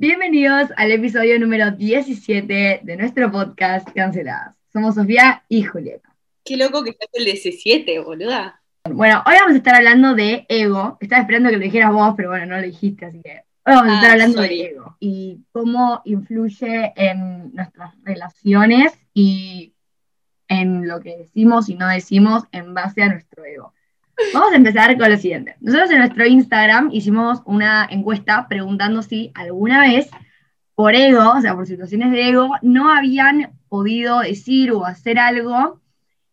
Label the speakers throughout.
Speaker 1: Bienvenidos al episodio número 17 de nuestro podcast Canceladas. Somos Sofía y Julieta.
Speaker 2: Qué loco que estás el 17, boluda.
Speaker 1: Bueno, hoy vamos a estar hablando de ego. Estaba esperando que lo dijeras vos, pero bueno, no lo dijiste, así que hoy vamos a estar
Speaker 2: Ah,
Speaker 1: hablando
Speaker 2: sorry.
Speaker 1: de ego y cómo influye en nuestras relaciones y en lo que decimos y no decimos en base a nuestro ego. Vamos a empezar con lo siguiente. Nosotros en nuestro Instagram hicimos una encuesta preguntando si alguna vez por ego, o sea, por situaciones de ego, no habían podido decir o hacer algo.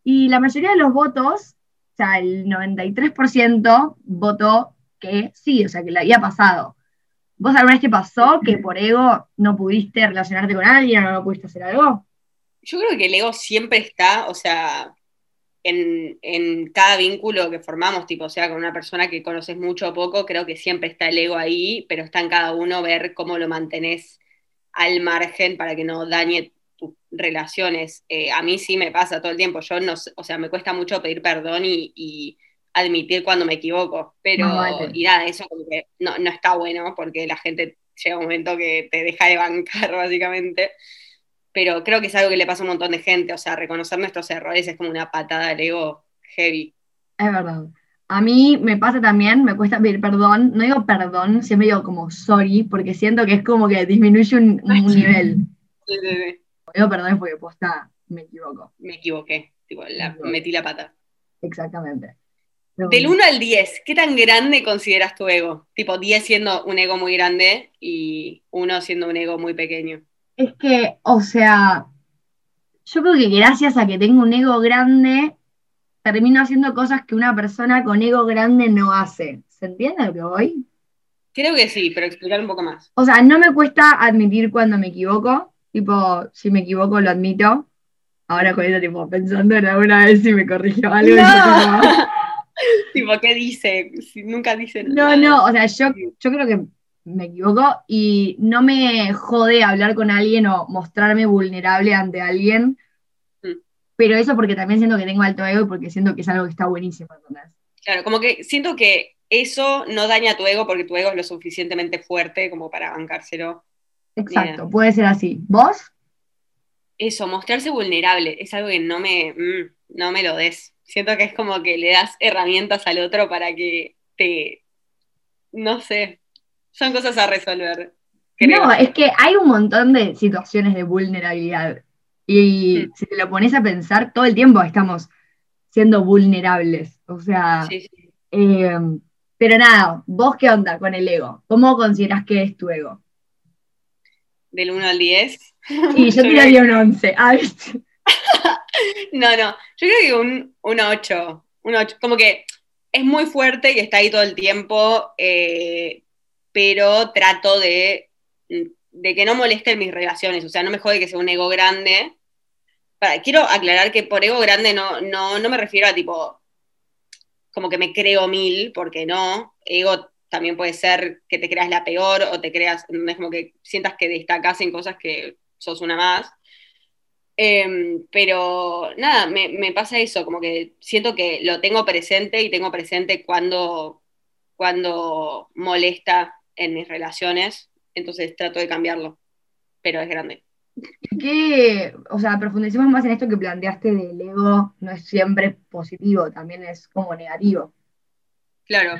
Speaker 1: Y la mayoría de los votos, o sea, el 93% votó que sí, o sea, que le había pasado. ¿Vos alguna vez te pasó que por ego no pudiste relacionarte con alguien o no pudiste hacer algo?
Speaker 2: Yo creo que el ego siempre está, o sea, en, en cada vínculo que formamos, tipo, o sea, con una persona que conoces mucho o poco, creo que siempre está el ego ahí, pero está en cada uno ver cómo lo mantenés al margen para que no dañe tus relaciones. Eh, a mí sí me pasa todo el tiempo, yo no, o sea, me cuesta mucho pedir perdón y, y admitir cuando me equivoco, pero,
Speaker 1: No, vale.
Speaker 2: y nada, eso como que no, no está bueno porque la gente llega un momento que te deja de bancar, básicamente pero creo que es algo que le pasa a un montón de gente, o sea, reconocer nuestros errores es como una patada al ego heavy.
Speaker 1: Es verdad. A mí me pasa también, me cuesta pedir perdón. No digo perdón, siempre digo como sorry, porque siento que es como que disminuye un, un nivel.
Speaker 2: Sí, sí, sí.
Speaker 1: Digo perdón es porque posta me equivoco.
Speaker 2: Me equivoqué, tipo, la- metí la pata.
Speaker 1: Exactamente. Pero
Speaker 2: Del
Speaker 1: bueno.
Speaker 2: 1 al 10, ¿qué tan grande consideras tu ego? Tipo, 10 siendo un ego muy grande y 1 siendo un ego muy pequeño.
Speaker 1: Es que, o sea, yo creo que gracias a que tengo un ego grande, termino haciendo cosas que una persona con ego grande no hace. ¿Se entiende a lo que voy?
Speaker 2: Creo que sí, pero explicar un poco más.
Speaker 1: O sea, no me cuesta admitir cuando me equivoco. Tipo, si me equivoco, lo admito. Ahora con eso, tipo, pensando en alguna vez si me corrigió algo.
Speaker 2: No. tipo, ¿qué dice? Si nunca dice
Speaker 1: No,
Speaker 2: nada.
Speaker 1: no, o sea, yo, yo creo que me equivoco y no me jode hablar con alguien o mostrarme vulnerable ante alguien,
Speaker 2: Mm.
Speaker 1: pero eso porque también siento que tengo alto ego y porque siento que es algo que está buenísimo, ¿entendés?
Speaker 2: Claro, como que siento que eso no daña tu ego porque tu ego es lo suficientemente fuerte como para bancárselo.
Speaker 1: Exacto,
Speaker 2: Bien.
Speaker 1: puede ser así. ¿Vos?
Speaker 2: Eso, mostrarse vulnerable es algo que no me, mm, no me lo des. Siento que es como que le das herramientas al otro para que te, no sé, son cosas a resolver. creo.
Speaker 1: No, es que hay un montón de situaciones de vulnerabilidad y
Speaker 2: Mm.
Speaker 1: si te lo pones a pensar, todo el tiempo estamos siendo vulnerables, o sea...
Speaker 2: Sí, sí.
Speaker 1: Eh, pero nada, ¿vos qué onda con el ego? ¿Cómo consideras que es tu ego?
Speaker 2: Del 1 al 10.
Speaker 1: Y yo tiraría un 11. Ah.
Speaker 2: No, no, yo creo que un, un 8, un 8, como que es muy fuerte y está ahí todo el tiempo, eh, pero trato de, de que no molesten mis relaciones, o sea, no me jode que sea un ego grande. Quiero aclarar que por ego grande no, no, no me refiero a tipo, como que me creo mil, porque no, ego también puede ser que te creas la peor o te creas, es como que sientas que destacás en cosas que sos una más. Eh, pero nada, me, me, pasa eso, como que siento que lo tengo presente y tengo presente cuando, cuando molesta en mis relaciones, entonces trato de cambiarlo, pero es grande.
Speaker 1: ¿Qué, o sea, profundicemos más en esto que planteaste del ego, no es siempre positivo, también es como negativo.
Speaker 2: Claro,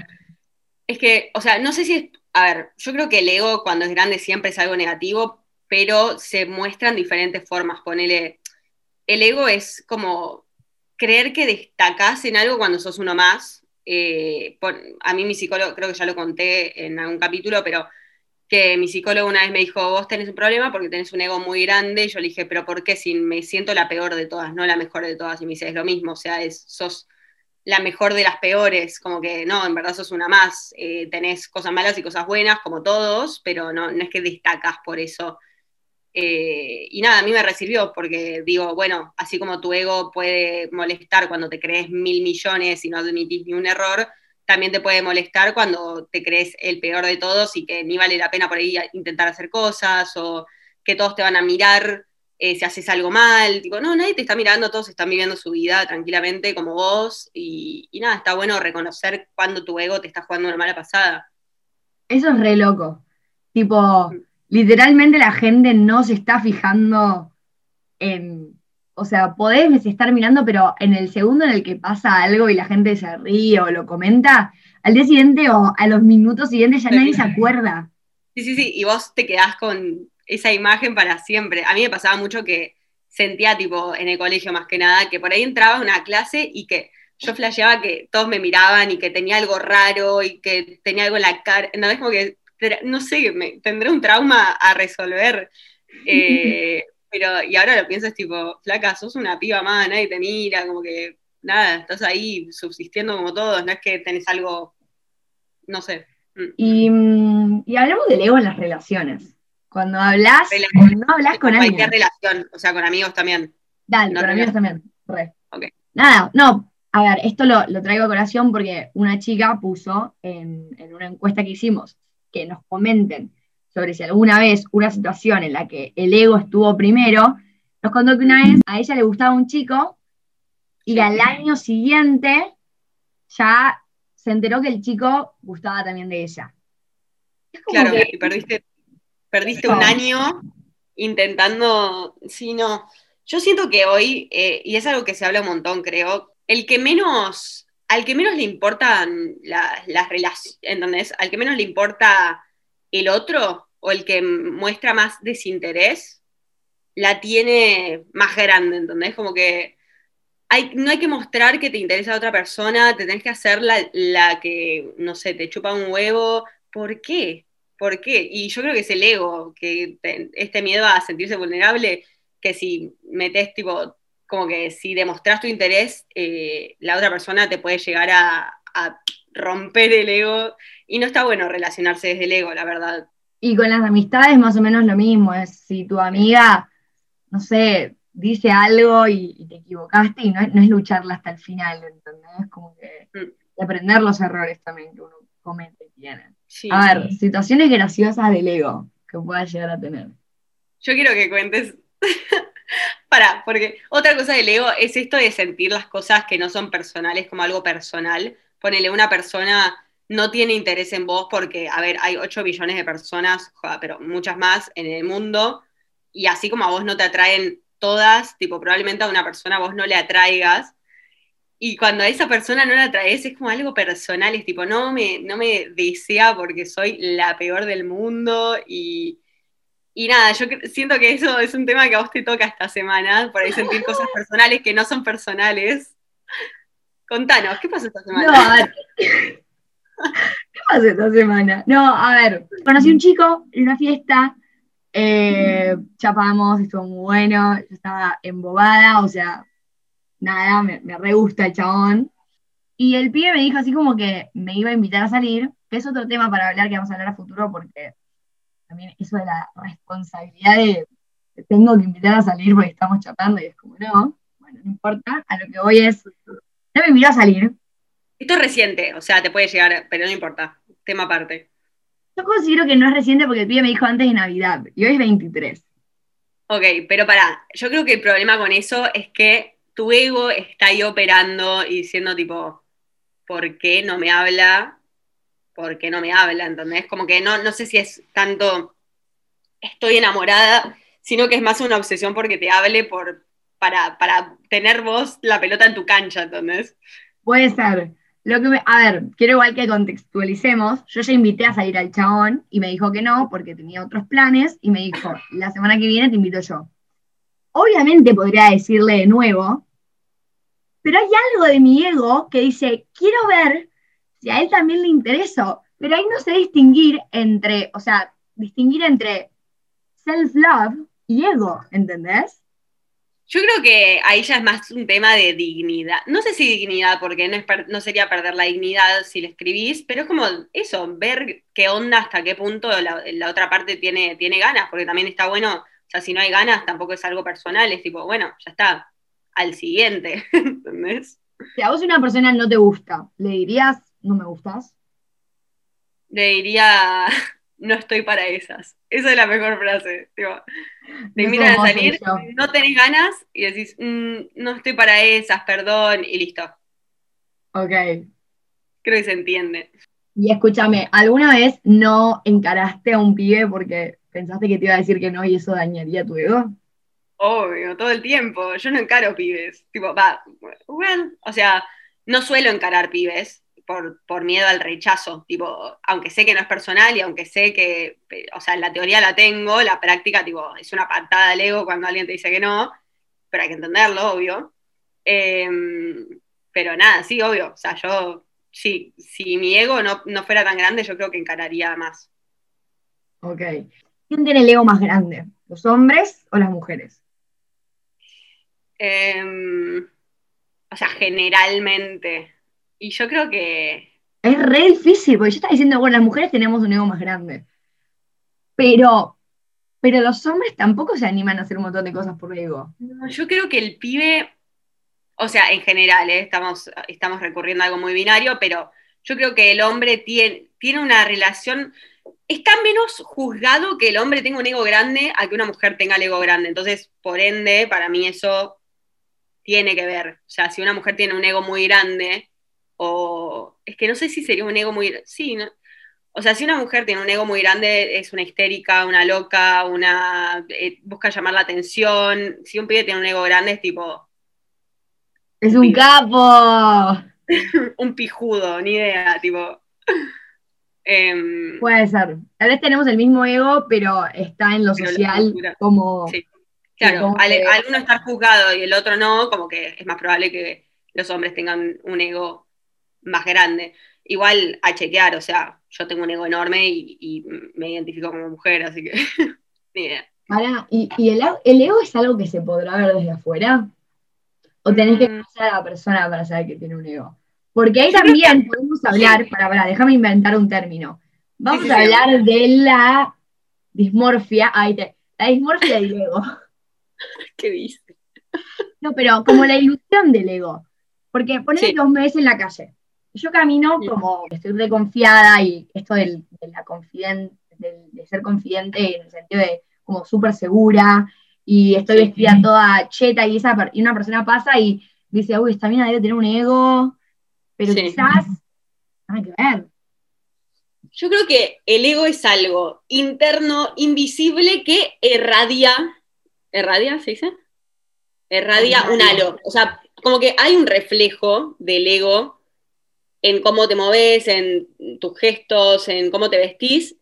Speaker 2: es que, o sea, no sé si es, a ver, yo creo que el ego cuando es grande siempre es algo negativo, pero se muestran diferentes formas. Ponele, el ego es como creer que destacás en algo cuando sos uno más. Eh, a mí mi psicólogo, creo que ya lo conté en algún capítulo, pero que mi psicólogo una vez me dijo, vos tenés un problema porque tenés un ego muy grande, y yo le dije, pero ¿por qué? Si me siento la peor de todas, no la mejor de todas, y me dice, es lo mismo, o sea, es, sos la mejor de las peores, como que no, en verdad sos una más, eh, tenés cosas malas y cosas buenas, como todos, pero no, no es que destacas por eso. Eh, y nada, a mí me recibió porque digo, bueno, así como tu ego puede molestar cuando te crees mil millones y no admitís ni un error, también te puede molestar cuando te crees el peor de todos y que ni vale la pena por ahí intentar hacer cosas o que todos te van a mirar eh, si haces algo mal. Tipo, no, nadie te está mirando, todos están viviendo su vida tranquilamente como vos y, y nada, está bueno reconocer cuando tu ego te está jugando una mala pasada.
Speaker 1: Eso es re loco. Tipo, literalmente la gente no se está fijando en, o sea, podés estar mirando, pero en el segundo en el que pasa algo y la gente se ríe o lo comenta, al día siguiente o a los minutos siguientes ya nadie se acuerda.
Speaker 2: Sí, sí, sí, y vos te quedás con esa imagen para siempre. A mí me pasaba mucho que sentía, tipo, en el colegio más que nada, que por ahí entraba una clase y que yo flasheaba que todos me miraban y que tenía algo raro y que tenía algo en la cara. No es como que, no sé, me, tendré un trauma a resolver. Eh, pero, y ahora lo pienso, es tipo, flaca, sos una piba más, nadie te mira, como que, nada, estás ahí subsistiendo como todos, no es que tenés algo, no sé.
Speaker 1: Mm. Y, mm, y hablamos del ego en las relaciones. Cuando hablas, no hablas con, alguien.
Speaker 2: Cualquier relación, o sea, con amigos también.
Speaker 1: Dale, con amigos también. Nada, no, a ver, esto lo, traigo a colación porque una chica puso en, una encuesta que hicimos que nos comenten sobre si alguna vez una situación en la que el ego estuvo primero, nos contó que una vez a ella le gustaba un chico y al año siguiente ya se enteró que el chico gustaba también de ella.
Speaker 2: claro, y perdiste, perdiste un año intentando, sí, no. Yo siento que hoy, eh, y es algo que se habla un montón, creo, el que menos, al que menos le importan las relaciones. Al que menos le importa el otro o el que muestra más desinterés, la tiene más grande, ¿entendés? Como que no hay que mostrar que te interesa a otra persona, te tenés que hacer la, que, no sé, te chupa un huevo. ¿Por qué? ¿Por qué? Y yo creo que es el ego, que este miedo a sentirse vulnerable, que si metes tipo como que si demostras tu interés, eh, la otra persona te puede llegar a, romper el ego y no está bueno relacionarse desde el ego, la verdad.
Speaker 1: Y con las amistades más o menos lo mismo, es si tu amiga, no sé, dice algo y, te equivocaste y no es, no es, lucharla hasta el final, ¿entendés? Como que mm. aprender los errores también que uno comete y tiene. a ver, situaciones graciosas del ego que puedas llegar a tener.
Speaker 2: Yo quiero que cuentes para, porque otra cosa del ego es esto de sentir las cosas que no son personales como algo personal. Ponele, una persona no tiene interés en vos porque, a ver, hay 8 billones de personas, pero muchas más en el mundo, y así como a vos no te atraen todas, tipo, probablemente a una persona vos no le atraigas, y cuando a esa persona no la atraes es como algo personal, es tipo, no me, no me desea porque soy la peor del mundo y y nada, yo siento que eso es un tema que a vos te toca esta semana, por ahí sentir cosas personales que no son personales. Contanos, ¿qué pasó esta semana? No, a ver.
Speaker 1: ¿Qué pasó esta semana? No, a ver, conocí un chico en una fiesta, eh, chapamos, estuvo muy bueno, yo estaba embobada, o sea, nada, me, me re gusta el chabón. Y el pibe me dijo así como que me iba a invitar a salir, que es otro tema para hablar que vamos a hablar a futuro porque también eso de la responsabilidad de tengo que invitar a salir porque estamos chapando y es como, no, bueno, no importa, a lo que voy es, no me invito a salir.
Speaker 2: Esto es reciente, o sea, te puede llegar, pero no importa, tema aparte.
Speaker 1: Yo considero que no es reciente porque el pibe me dijo antes de Navidad y hoy es 23.
Speaker 2: Ok, pero pará, yo creo que el problema con eso es que tu ego está ahí operando y diciendo tipo, ¿por qué no me habla? Porque no me habla, ¿entendés? Como que no, no sé si es tanto estoy enamorada, sino que es más una obsesión porque te hable por, para, para tener vos la pelota en tu cancha, ¿entendés?
Speaker 1: Puede ser. Lo que a ver, quiero igual que contextualicemos. Yo ya invité a salir al chabón y me dijo que no porque tenía otros planes y me dijo, la semana que viene te invito yo. Obviamente podría decirle de nuevo, pero hay algo de mi ego que dice, quiero ver si a él también le interesó, pero ahí no sé distinguir entre, o sea, distinguir entre self-love y ego, ¿entendés?
Speaker 2: Yo creo que ahí ya es más un tema de dignidad. No sé si dignidad, porque no, es no sería perder la dignidad si le escribís, pero es como eso, ver qué onda, hasta qué punto la, la, otra parte tiene, tiene ganas, porque también está bueno, o sea, si no hay ganas tampoco es algo personal, es tipo, bueno, ya está, al siguiente, ¿entendés?
Speaker 1: Si a vos una persona no te gusta, ¿le dirías no me gustas?
Speaker 2: Le diría, no estoy para esas. Esa es la mejor frase. te invitan a salir, no tenés ganas y decís, mm, no estoy para esas, perdón, y listo.
Speaker 1: Ok.
Speaker 2: Creo que se entiende.
Speaker 1: Y escúchame, ¿alguna vez no encaraste a un pibe porque pensaste que te iba a decir que no y eso dañaría tu ego?
Speaker 2: Obvio, todo el tiempo. Yo no encaro pibes. Tipo, va, bueno, o sea, no suelo encarar pibes por, por miedo al rechazo. Tipo, aunque sé que no es personal y aunque sé que, o sea, la teoría la tengo, la práctica, tipo, es una patada al ego cuando alguien te dice que no, pero hay que entenderlo, obvio. Em, pero nada, sí, obvio. O sea, yo, sí, si mi ego no, no fuera tan grande, yo creo que encararía más.
Speaker 1: Ok. ¿Quién tiene el ego más grande? ¿Los hombres o las mujeres?
Speaker 2: Em, o sea, generalmente. Y yo creo que.
Speaker 1: Es re difícil, porque yo estaba diciendo, bueno, las mujeres tenemos un ego más grande. Pero, pero los hombres tampoco se animan a hacer un montón de cosas por ego.
Speaker 2: yo creo que el pibe, o sea, en general, ¿eh? estamos, estamos recurriendo a algo muy binario, pero yo creo que el hombre tiene, tiene una relación está menos juzgado que el hombre tenga un ego grande a que una mujer tenga el ego grande. Entonces, por ende, para mí eso tiene que ver. O sea, si una mujer tiene un ego muy grande, o es que no sé si sería un ego muy... Sí, ¿no? O sea, si una mujer tiene un ego muy grande, es una histérica, una loca, una... Eh, busca llamar la atención. Si un pibe tiene un ego grande, es tipo...
Speaker 1: Es un, capo.
Speaker 2: un pijudo, ni idea, tipo... Em,
Speaker 1: Puede ser. Tal vez tenemos el mismo ego, pero está en lo social como... Sí.
Speaker 2: Claro, al, uno estar juzgado y el otro no, como que es más probable que los hombres tengan un ego más grande. Igual a chequear, o sea, yo tengo un ego enorme y, me identifico como mujer, así que ni idea.
Speaker 1: ¿y, el, ego es algo que se podrá ver desde afuera? ¿O tenés que mm. conocer a la persona para saber que tiene un ego? Porque ahí también podemos hablar, para, para, déjame inventar un término. Vamos a hablar de la dismorfia, ahí te, la dismorfia del ego.
Speaker 2: ¿Qué dice?
Speaker 1: No, pero como la ilusión del ego. Porque ponete dos meses en la calle. Yo camino como estoy reconfiada y esto del, de, la de ser confidente en el sentido de como súper segura y estoy vestida toda cheta y, esa, y una persona pasa y dice, uy, esta mina debe tener un ego, pero quizás nada que ver.
Speaker 2: Yo creo que el ego es algo interno, invisible, que irradia ¿Erradia se dice? Erradia un halo. O sea, como que hay un reflejo del ego en cómo te moves, en tus gestos, en cómo te vestís,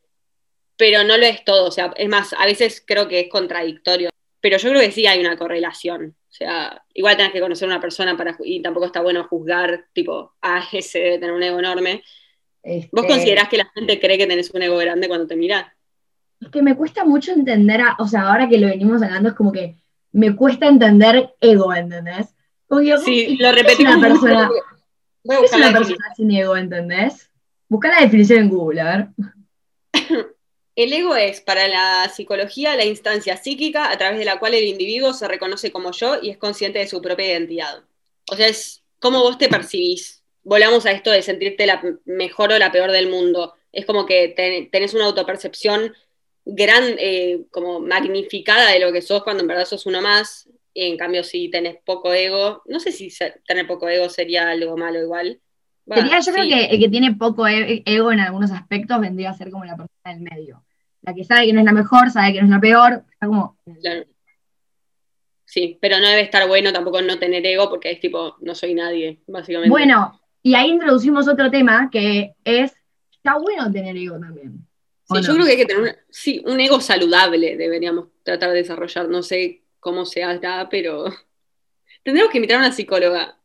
Speaker 2: pero no lo es todo. O sea, es más, a veces creo que es contradictorio. Pero yo creo que sí hay una correlación. O sea, igual tenés que conocer a una persona para, y tampoco está bueno juzgar, tipo, ah, ese debe tener un ego enorme. ¿Vos este considerás que la gente cree que tenés un ego grande cuando te mirás?
Speaker 1: es que me cuesta mucho entender, o sea, ahora que lo venimos hablando, es como que me cuesta entender ego, ¿entendés?
Speaker 2: sí, lo repetimos.
Speaker 1: Una persona, ¿Qué es una persona sin ego, ¿entendés? Busca la definición en Google, a ver.
Speaker 2: El ego es, para la psicología, la instancia psíquica a través de la cual el individuo se reconoce como yo y es consciente de su propia identidad. O sea, es cómo vos te percibís. Volvamos a esto de sentirte la mejor o la peor del mundo. Es como que tenés una autopercepción gran, eh, como magnificada de lo que sos cuando en verdad sos uno más. En cambio, si tenés poco ego, no sé si tener poco ego sería algo malo igual.
Speaker 1: sería, yo creo que el que tiene poco e-, ego en algunos aspectos vendría a ser como la persona del medio. La que sabe que no es la mejor, sabe que no es la peor, está como.
Speaker 2: Claro. Sí, pero no debe estar bueno tampoco no tener ego porque es tipo, no soy nadie, básicamente.
Speaker 1: Bueno, y ahí introducimos otro tema que es, está bueno tener ego también.
Speaker 2: Sí, yo creo que hay que tener sí, un ego saludable, deberíamos tratar de desarrollar. No sé cómo se hará, pero tendremos que invitar a una psicóloga.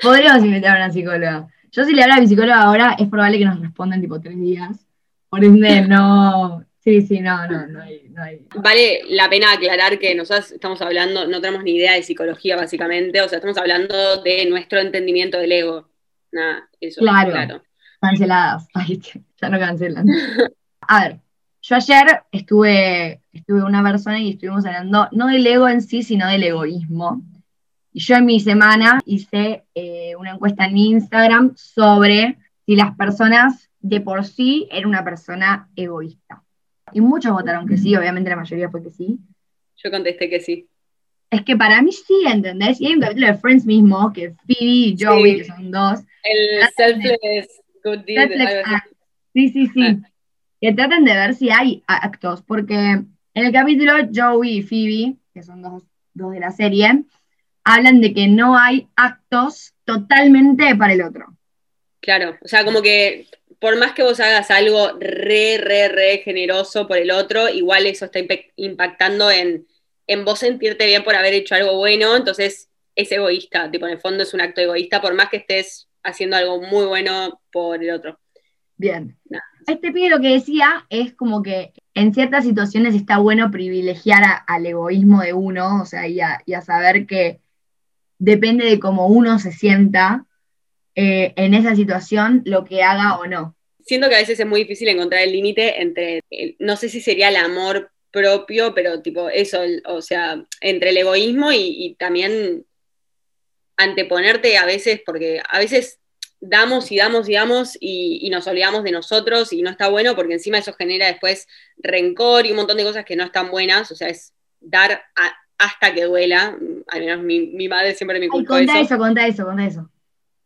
Speaker 1: Podríamos invitar a una psicóloga. Yo si le hablo a mi psicóloga ahora, es probable que nos respondan tipo tres días. Por ende, no. Sí, sí, no, no, no hay, no hay.
Speaker 2: Vale la pena aclarar que nosotros estamos hablando, no tenemos ni idea de psicología, básicamente. O sea, estamos hablando de nuestro entendimiento del ego. Nada, eso.
Speaker 1: Claro. claro. Canceladas. Ay, ya no cancelan. A ver, yo ayer estuve, estuve una persona y estuvimos hablando no del ego en sí, sino del egoísmo. Y yo en mi semana hice eh, una encuesta en Instagram sobre si las personas de por sí eran una persona egoísta. Y muchos votaron que sí, obviamente la mayoría fue que sí.
Speaker 2: Yo contesté que sí.
Speaker 1: Es que para mí sí, ¿entendés? Y hay un capítulo de Friends mismo, que Phoebe y Joey, que son dos.
Speaker 2: El selfless good deed.
Speaker 1: sí, sí, sí. que traten de ver si hay actos, porque en el capítulo Joey y Phoebe, que son dos, dos de la serie, hablan de que no hay actos totalmente para el otro.
Speaker 2: Claro, o sea, como que por más que vos hagas algo re, re, re generoso por el otro, igual eso está impactando en, en vos sentirte bien por haber hecho algo bueno, entonces es egoísta, tipo, en el fondo es un acto egoísta, por más que estés haciendo algo muy bueno por el otro.
Speaker 1: Bien. Este pibe lo que decía es como que en ciertas situaciones está bueno privilegiar al egoísmo de uno, o sea, y a, saber que depende de cómo uno se sienta eh, en esa situación, lo que haga o no.
Speaker 2: Siento que a veces es muy difícil encontrar el límite entre, no sé si sería el amor propio, pero tipo eso, o sea, entre el egoísmo y, también anteponerte a veces, porque a veces damos y damos y damos y, nos olvidamos de nosotros y no está bueno porque encima eso genera después rencor y un montón de cosas que no están buenas, o sea, es dar hasta que duela, al menos mi, madre siempre me
Speaker 1: inculcó eso. eso. Conta eso, conta eso.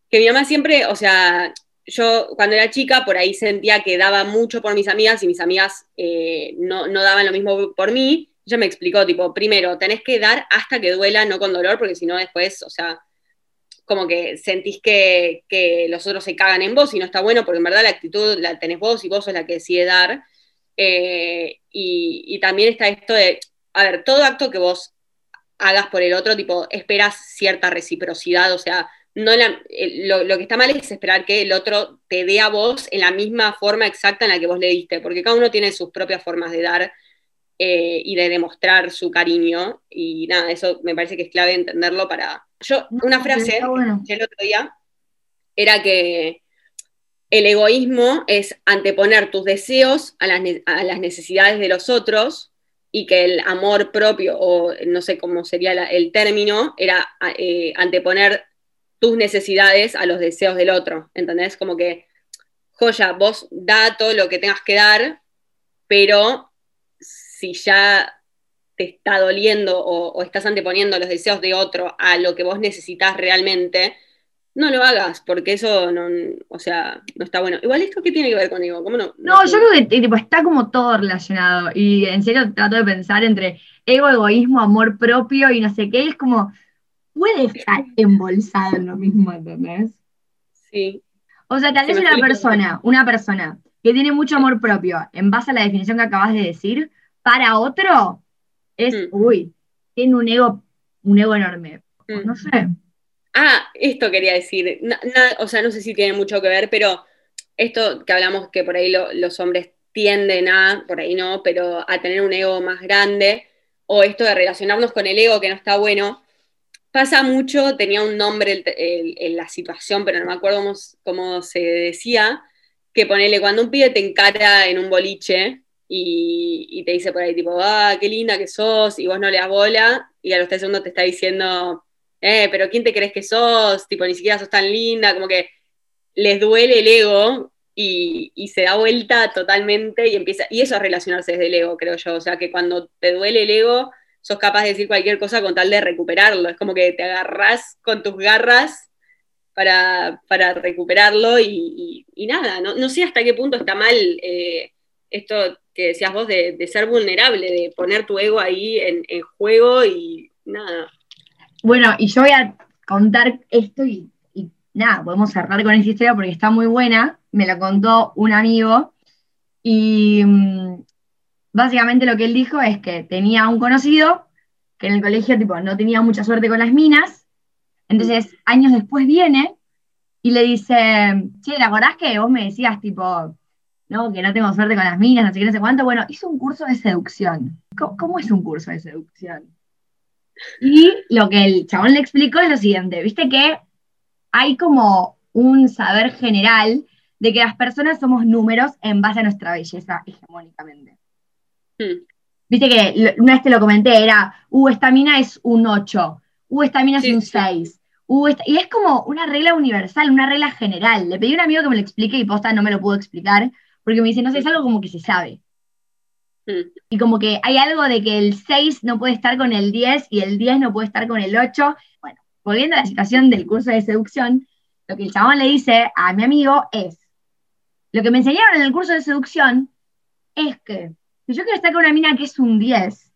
Speaker 2: Que mi mamá siempre, o sea, yo cuando era chica por ahí sentía que daba mucho por mis amigas y mis amigas eh, no, daban lo mismo por mí. Ella me explicó, tipo, primero, tenés que dar hasta que duela, no con dolor, porque si no después, o sea, como que sentís que, los otros se cagan en vos y no está bueno, porque en verdad la actitud la tenés vos y vos sos la que decide dar. Eh, y, y también está esto de, a ver, todo acto que vos hagas por el otro, tipo, esperas cierta reciprocidad, o sea, no lo, que está mal es esperar que el otro te dé a vos en la misma forma exacta en la que vos le diste, porque cada uno tiene sus propias formas de dar eh, y de demostrar su cariño. Y nada, eso me parece que es clave entenderlo para... Yo, una frase que el otro día era que el egoísmo es anteponer tus deseos a las, necesidades de los otros y que el amor propio, o no sé cómo sería el término, era eh, anteponer tus necesidades a los deseos del otro, ¿entendés? Como que, joya, vos da todo lo que tengas que dar, pero si ya te está doliendo o, estás anteponiendo los deseos de otro a lo que vos necesitas realmente, no lo hagas, porque eso no, o sea, no está bueno. Igual esto qué tiene que ver conmigo, ¿cómo no?
Speaker 1: No, yo creo que está como todo relacionado. Y en serio trato de pensar entre ego, egoísmo, amor propio y no sé qué. es como, puede estar embolsado en lo mismo, ¿entendés?
Speaker 2: Sí.
Speaker 1: O sea, tal vez una persona, una persona que tiene mucho amor propio, en base a la definición que acabas de decir, para otro es, mm. uy, tiene un ego, un ego enorme. Mm. No sé.
Speaker 2: Ah, esto quería decir. o sea, no sé si tiene mucho que ver, pero esto que hablamos que por ahí los hombres tienden a, por ahí no, pero a tener un ego más grande, o esto de relacionarnos con el ego que no está bueno, pasa mucho, tenía un nombre en la situación, pero no me acuerdo cómo, se decía, que ponele cuando un pibe te encara en un boliche y, te dice por ahí tipo, ah, qué linda que sos, y vos no le das bola, y a los tres segundos te está diciendo, eh, pero ¿quién te crees que sos? Tipo, ni siquiera sos tan linda, como que les duele el ego y, se da vuelta totalmente y empieza, y eso es relacionarse desde el ego, creo yo, o sea que cuando te duele el ego, sos capaz de decir cualquier cosa con tal de recuperarlo. Es como que te agarras con tus garras para, recuperarlo y, nada, no, sé hasta qué punto está mal eh, esto que decías vos de, ser vulnerable, de poner tu ego ahí en, juego y nada.
Speaker 1: Bueno, y yo voy a contar esto y, nada, podemos cerrar con esta historia porque está muy buena. Me la contó un amigo y mm, básicamente lo que él dijo es que tenía un conocido que en el colegio tipo, no tenía mucha suerte con las minas, entonces años después viene y le dice, che, ¿la acordás que vos me decías tipo, no, que no tengo suerte con las minas, no sé qué, no sé cuánto? Bueno, hizo un curso de seducción. ¿Cómo, es un curso de seducción? Y lo que el chabón le explicó es lo siguiente, viste que hay como un saber general de que las personas somos números en base a nuestra belleza hegemónicamente. Hmm. Viste que una vez te lo comenté, era, uh, esta mina es un 8, uh, esta mina es un 6. Uh, y es como una regla universal, una regla general. Le pedí a un amigo que me lo explique y posta no me lo pudo explicar, porque me dice, no sé, es algo como que se sabe. Hmm. Y como que hay algo de que el 6 no puede estar con el 10 y el 10 no puede estar con el 8. Bueno, volviendo a la situación del curso de seducción, lo que el chabón le dice a mi amigo es, lo que me enseñaron en el curso de seducción es que si yo quiero estar con una mina que es un 10,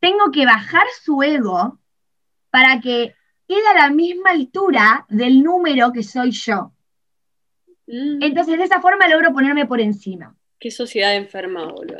Speaker 1: tengo que bajar su ego para que quede a la misma altura del número que soy yo.
Speaker 2: Mm,
Speaker 1: Entonces, de esa forma logro ponerme por encima.
Speaker 2: qué sociedad enferma, boludo.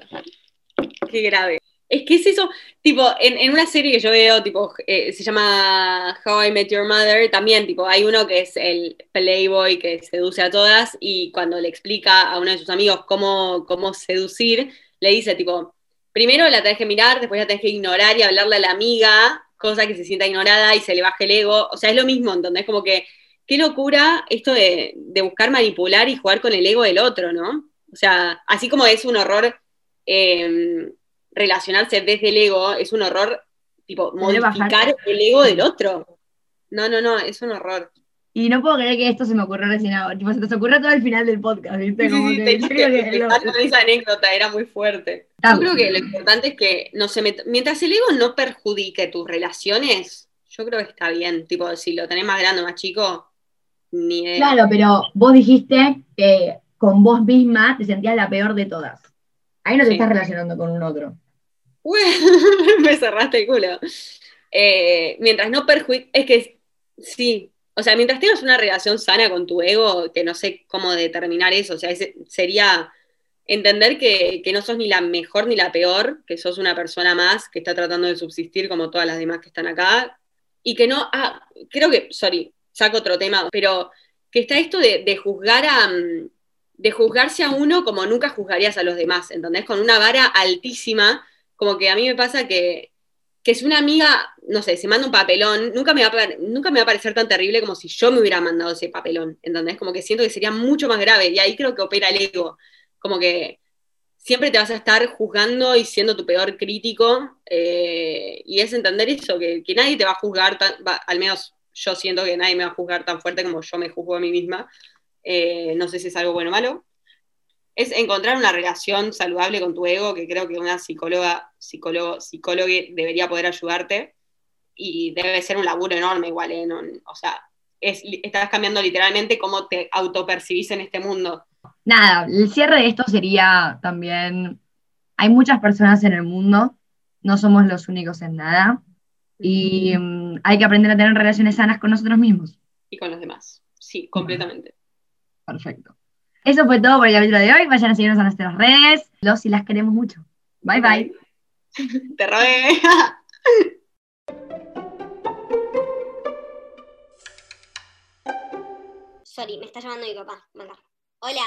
Speaker 2: Qué grave. Es que es eso, tipo, en, en una serie que yo veo, tipo, eh, se llama How I Met Your Mother, también, tipo, hay uno que es el playboy que seduce a todas y cuando le explica a uno de sus amigos cómo, cómo seducir, le dice, tipo, primero la tenés que mirar, después la tenés que ignorar y hablarle a la amiga, cosa que se sienta ignorada y se le baje el ego. O sea, es lo mismo, ¿entendés? Como que, qué locura esto de, de buscar manipular y jugar con el ego del otro, ¿no? O sea, así como es un horror eh, relacionarse desde el ego, es un horror, tipo, modificar el ego del otro. No, no, no, es un horror.
Speaker 1: Y no puedo creer que esto se me ocurrió recién ahora. Tipo, se te ocurrió todo el final del podcast, ¿viste?
Speaker 2: Sí,
Speaker 1: Como
Speaker 2: sí,
Speaker 1: que yo
Speaker 2: que
Speaker 1: creo que lo-
Speaker 2: esa anécdota, era muy fuerte. Yo creo que lo importante es que no se met- mientras el ego no perjudique tus relaciones, yo creo que está bien. Tipo, si lo tenés más grande o más chico, ni.
Speaker 1: Claro, pero vos dijiste que con vos misma te sentías la peor de todas. Ahí no te
Speaker 2: Sí.
Speaker 1: estás relacionando con un otro.
Speaker 2: Me cerraste el culo. Eh, mientras no perjudique, es que sí, o sea, mientras tengas una relación sana con tu ego, que no sé cómo determinar eso, o sea, ese sería entender que, que no sos ni la mejor ni la peor, que sos una persona más que está tratando de subsistir como todas las demás que están acá, y que no, ah, creo que, sorry, saco otro tema, pero que está esto de, juzgar a, mm, de juzgarse a uno como nunca juzgarías a los demás, ¿entendés? Con una vara altísima, como que a mí me pasa que, que si una amiga, no sé, se manda un papelón, nunca me, va a, nunca me va a parecer tan terrible como si yo me hubiera mandado ese papelón, ¿entendés? Como que siento que sería mucho más grave, y ahí creo que opera el ego, como que siempre te vas a estar juzgando y siendo tu peor crítico, eh, y es entender eso, que, que nadie te va a juzgar, tan- va- al menos yo siento que nadie me va a juzgar tan fuerte como yo me juzgo a mí misma, Eh, no sé si es algo bueno o malo, es encontrar una relación saludable con tu ego, que creo que una psicóloga, psicólogo, psicóloga debería poder ayudarte, y debe ser un laburo enorme igual, ¿eh? No- o sea, es, estás cambiando literalmente cómo te autopercibís en este mundo.
Speaker 1: Nada, el cierre de esto sería también, hay muchas personas en el mundo, no somos los únicos en nada, y mm, hay que aprender a tener relaciones sanas con nosotros mismos.
Speaker 2: Y con los demás. Sí, completamente.
Speaker 1: Perfecto. Eso fue todo por el capítulo de hoy. Vayan a seguirnos a nuestras redes. Los y las queremos mucho. Bye bye.
Speaker 2: Te robé.
Speaker 3: Sorry, me está llamando mi papá. Hola.